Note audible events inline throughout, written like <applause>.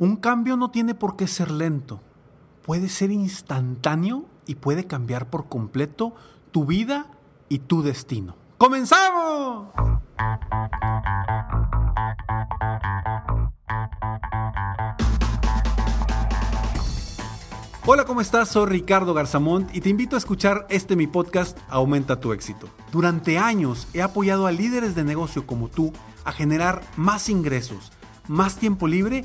Un cambio no tiene por qué ser lento. Puede ser instantáneo y puede cambiar por completo tu vida y tu destino. ¡Comenzamos! Hola, ¿cómo estás? Soy Ricardo Garzamont y te invito a escuchar este mi podcast Aumenta tu éxito. Durante años he apoyado a líderes de negocio como tú a generar más ingresos, más tiempo libre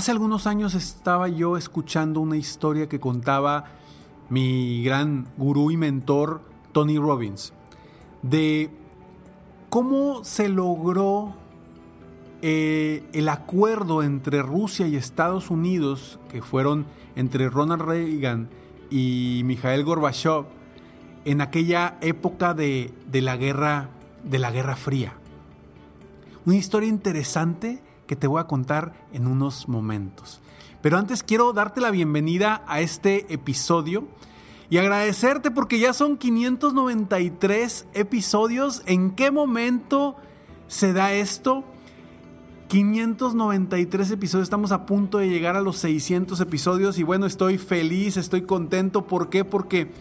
Hace algunos años estaba yo escuchando una historia que contaba mi gran gurú y mentor Tony Robbins, de cómo se logró eh, el acuerdo entre Rusia y Estados Unidos, que fueron entre Ronald Reagan y Mikhail Gorbachev, en aquella época de, de, la guerra, de la Guerra Fría. Una historia interesante que te voy a contar en unos momentos. Pero antes quiero darte la bienvenida a este episodio y agradecerte porque ya son 593 episodios. ¿En qué momento se da esto? 593 episodios, estamos a punto de llegar a los 600 episodios y bueno, estoy feliz, estoy contento. ¿Por qué? Porque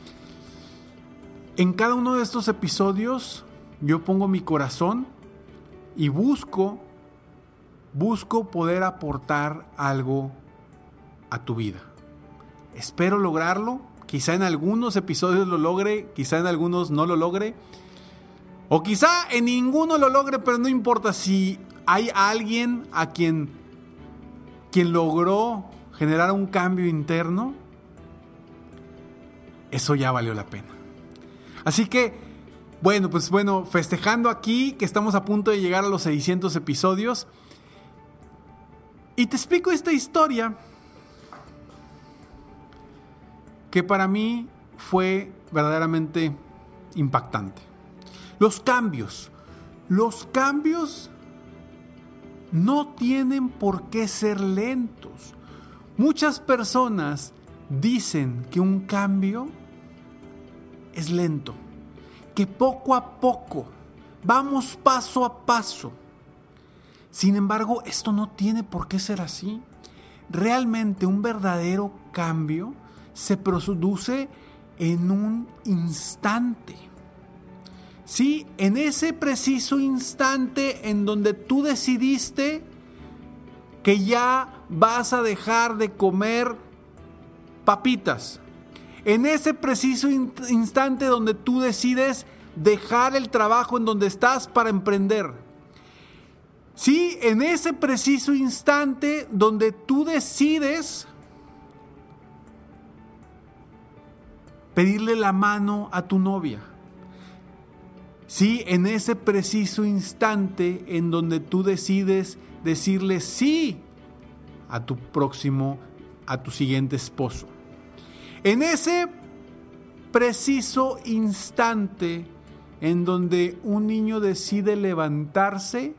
en cada uno de estos episodios yo pongo mi corazón y busco, busco poder aportar algo a tu vida. Espero lograrlo, quizá en algunos episodios lo logre, quizá en algunos no lo logre. O quizá en ninguno lo logre, pero no importa si hay alguien a quien, quien logró generar un cambio interno, eso ya valió la pena. Así que, bueno, pues bueno, festejando aquí que estamos a punto de llegar a los 600 episodios. Y te explico esta historia que para mí fue verdaderamente impactante. Los cambios. Los cambios no tienen por qué ser lentos. Muchas personas dicen que un cambio es lento, que poco a poco, vamos paso a paso. Sin embargo, esto no tiene por qué ser así. Realmente un verdadero cambio se produce en un instante. Sí, en ese preciso instante en donde tú decidiste que ya vas a dejar de comer papitas. En ese preciso instante donde tú decides dejar el trabajo en donde estás para emprender. Sí, en ese preciso instante donde tú decides pedirle la mano a tu novia Sí, en ese preciso instante en donde tú decides decirle sí a tu próximo, a tu siguiente esposo. En ese preciso instante en donde un niño decide levantarse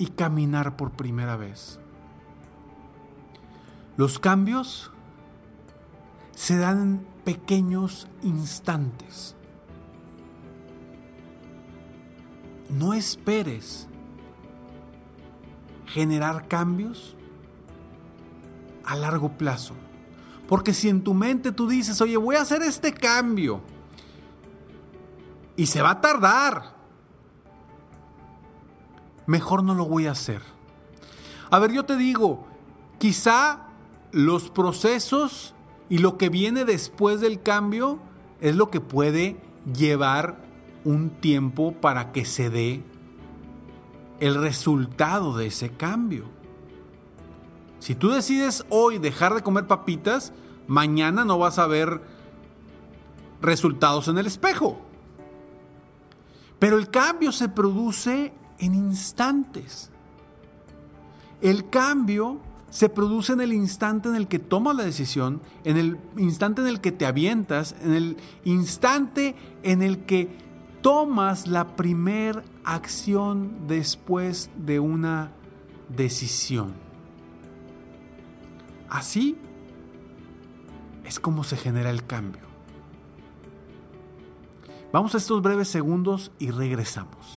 y caminar por primera vez. Los cambios se dan en pequeños instantes. No esperes generar cambios a largo plazo. Porque si en tu mente tú dices, oye, voy a hacer este cambio, y se va a tardar, mejor no lo voy a hacer. A ver, yo te digo, quizá los procesos y lo que viene después del cambio es lo que puede llevar un tiempo para que se dé el resultado de ese cambio. Si tú decides hoy dejar de comer papitas, mañana no vas a ver resultados en el espejo. Pero el cambio se produce en instantes. El cambio se produce en el instante en el que tomas la decisión, en el instante en el que te avientas, en el instante en el que tomas la primer acción después de una decisión. Así es como se genera el cambio. Vamos a estos breves segundos y regresamos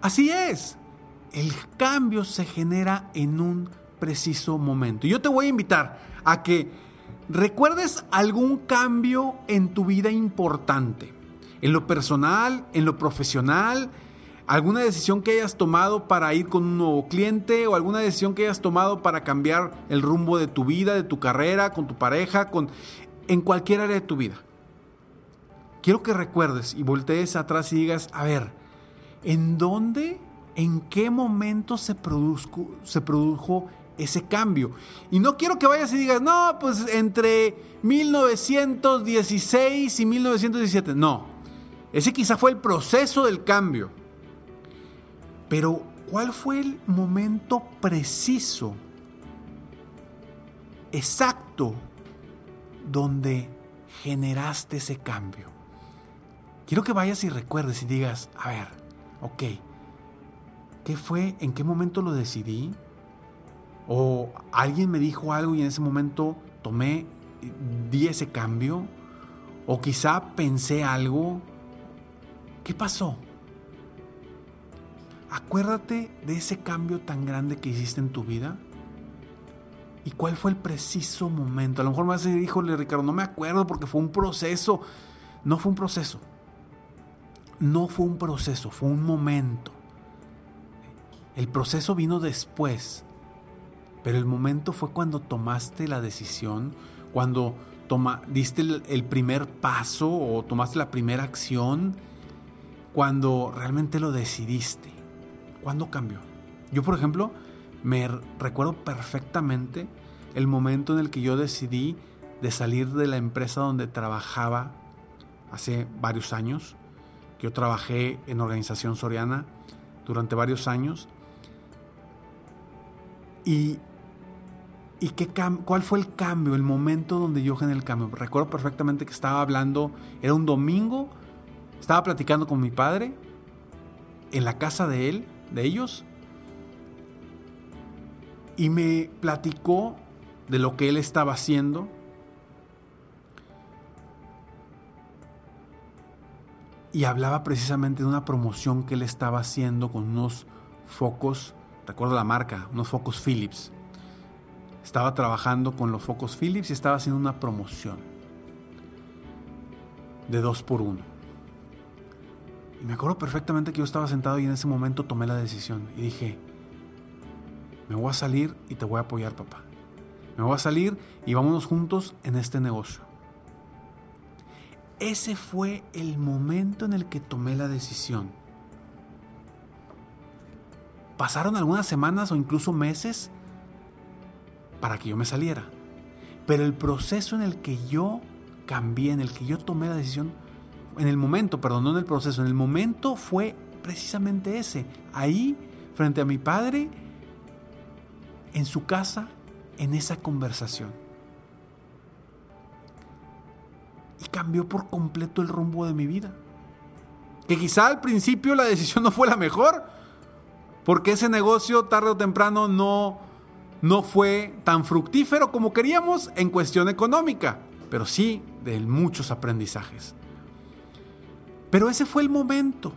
Así es. El cambio se genera en un preciso momento. Yo te voy a invitar a que recuerdes algún cambio en tu vida importante. En lo personal, en lo profesional, alguna decisión que hayas tomado para ir con un nuevo cliente o alguna decisión que hayas tomado para cambiar el rumbo de tu vida, de tu carrera, con tu pareja, con en cualquier área de tu vida. Quiero que recuerdes y voltees atrás y digas, a ver, ¿En dónde, en qué momento se, produzco, se produjo ese cambio? Y no quiero que vayas y digas, no, pues entre 1916 y 1917. No, ese quizá fue el proceso del cambio. Pero, ¿cuál fue el momento preciso, exacto, donde generaste ese cambio? Quiero que vayas y recuerdes y digas, a ver, ok, ¿qué fue? ¿En qué momento lo decidí? ¿O alguien me dijo algo y en ese momento tomé, di ese cambio? ¿O quizá pensé algo? ¿Qué pasó? Acuérdate de ese cambio tan grande que hiciste en tu vida. ¿Y cuál fue el preciso momento? A lo mejor me vas a decir, híjole Ricardo, no me acuerdo porque fue un proceso. No fue un proceso no fue un proceso, fue un momento. El proceso vino después. Pero el momento fue cuando tomaste la decisión, cuando toma, diste el, primer paso o tomaste la primera acción, cuando realmente lo decidiste. ¿Cuándo cambió? Yo, por ejemplo, me recuerdo perfectamente el momento en el que yo decidí de salir de la empresa donde trabajaba hace varios años. Yo trabajé en Organización Soriana durante varios años. Y, y qué cuál fue el cambio, el momento donde yo generé el cambio. Recuerdo perfectamente que estaba hablando, era un domingo, estaba platicando con mi padre en la casa de él, de ellos, y me platicó de lo que él estaba haciendo. Y hablaba precisamente de una promoción que él estaba haciendo con unos focos, recuerdo la marca, unos focos Philips. Estaba trabajando con los focos Philips y estaba haciendo una promoción de dos por uno. Y me acuerdo perfectamente que yo estaba sentado y en ese momento tomé la decisión y dije, me voy a salir y te voy a apoyar, papá. Me voy a salir y vámonos juntos en este negocio. Ese fue el momento en el que tomé la decisión. Pasaron algunas semanas o incluso meses para que yo me saliera. Pero el proceso en el que yo cambié, en el que yo tomé la decisión, en el momento, perdón, no en el proceso, en el momento fue precisamente ese. Ahí, frente a mi padre, en su casa, en esa conversación. Y cambió por completo el rumbo de mi vida. Que quizá al principio la decisión <laughs> no fue la mejor, porque ese negocio tarde o temprano no, no fue tan fructífero como queríamos en cuestión económica, pero sí de muchos aprendizajes. Pero ese fue el momento.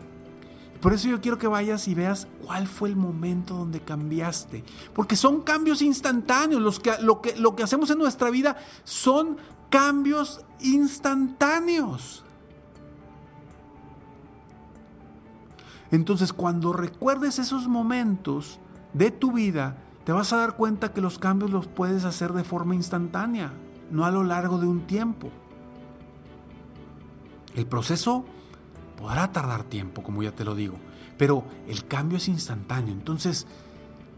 Por eso yo quiero que vayas y veas cuál fue el momento donde cambiaste. Porque son cambios instantáneos. Los que, lo, que, lo que hacemos en nuestra vida son cambios instantáneos. Entonces cuando recuerdes esos momentos de tu vida, te vas a dar cuenta que los cambios los puedes hacer de forma instantánea, no a lo largo de un tiempo. El proceso Podrá tardar tiempo, como ya te lo digo, pero el cambio es instantáneo. Entonces,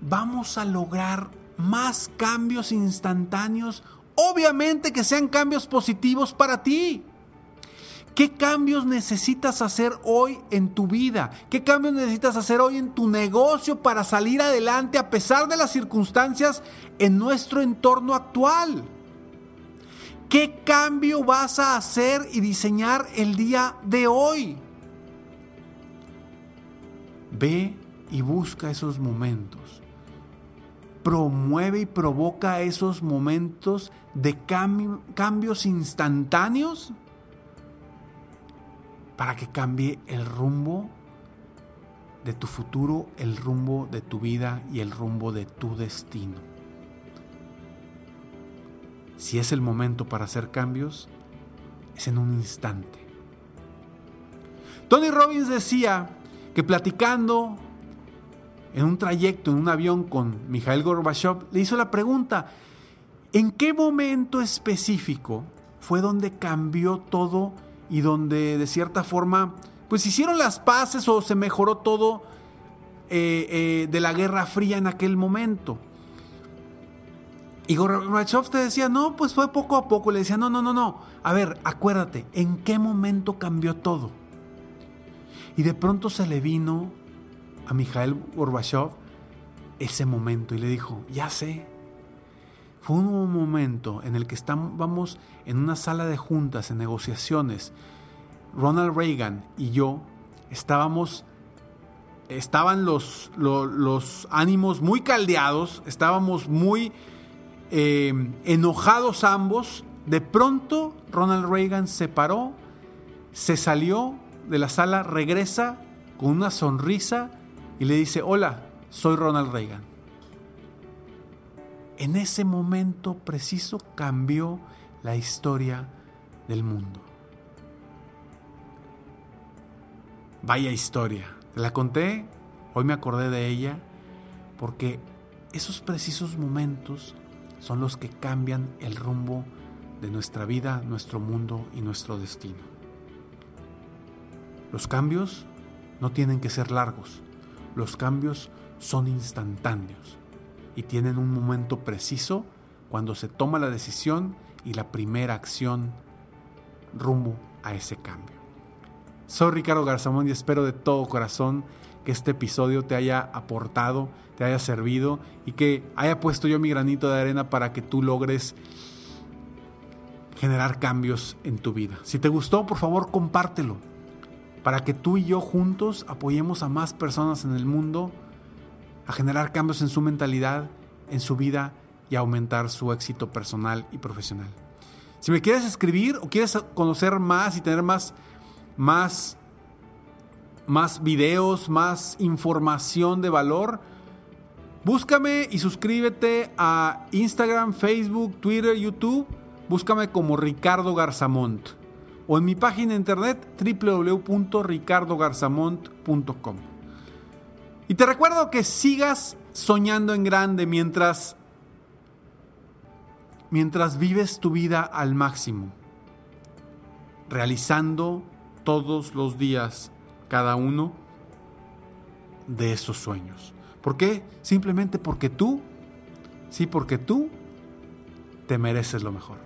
vamos a lograr más cambios instantáneos, obviamente que sean cambios positivos para ti. ¿Qué cambios necesitas hacer hoy en tu vida? ¿Qué cambios necesitas hacer hoy en tu negocio para salir adelante a pesar de las circunstancias en nuestro entorno actual? ¿Qué cambio vas a hacer y diseñar el día de hoy? Ve y busca esos momentos. Promueve y provoca esos momentos de cambios instantáneos para que cambie el rumbo de tu futuro, el rumbo de tu vida y el rumbo de tu destino. Si es el momento para hacer cambios, es en un instante. Tony Robbins decía que platicando en un trayecto, en un avión con Mikhail Gorbachev, le hizo la pregunta, ¿en qué momento específico fue donde cambió todo y donde de cierta forma, pues hicieron las paces o se mejoró todo eh, eh, de la Guerra Fría en aquel momento? Y Gorbachev te decía, no, pues fue poco a poco. Le decía, no, no, no, no. A ver, acuérdate, ¿en qué momento cambió todo? Y de pronto se le vino a Mikhail Gorbachev ese momento y le dijo, ya sé, fue un momento en el que estábamos en una sala de juntas, en negociaciones. Ronald Reagan y yo estábamos, estaban los, los, ánimos muy caldeados, estábamos muy eh, enojados ambos. De pronto Ronald Reagan se paró, se salió de la sala regresa con una sonrisa y le dice, hola, soy Ronald Reagan. En ese momento preciso cambió la historia del mundo. Vaya historia. la conté, hoy me acordé de ella, porque esos precisos momentos son los que cambian el rumbo de nuestra vida, nuestro mundo y nuestro destino. Los cambios no tienen que ser largos, los cambios son instantáneos y tienen un momento preciso cuando se toma la decisión y la primera acción rumbo a ese cambio. Soy Ricardo Garzamón y espero de todo corazón que este episodio te haya aportado, te haya servido y que haya puesto yo mi granito de arena para que tú logres generar cambios en tu vida. Si te gustó, por favor, compártelo para que tú y yo juntos apoyemos a más personas en el mundo a generar cambios en su mentalidad, en su vida y aumentar su éxito personal y profesional. Si me quieres escribir o quieres conocer más y tener más, más, más videos, más información de valor, búscame y suscríbete a Instagram, Facebook, Twitter, YouTube. Búscame como Ricardo Garzamont o en mi página de internet www.ricardogarzamont.com. Y te recuerdo que sigas soñando en grande mientras mientras vives tu vida al máximo, realizando todos los días cada uno de esos sueños. ¿Por qué? Simplemente porque tú, sí, porque tú te mereces lo mejor.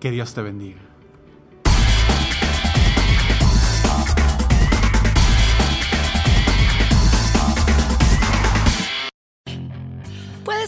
Que Dios te bendiga.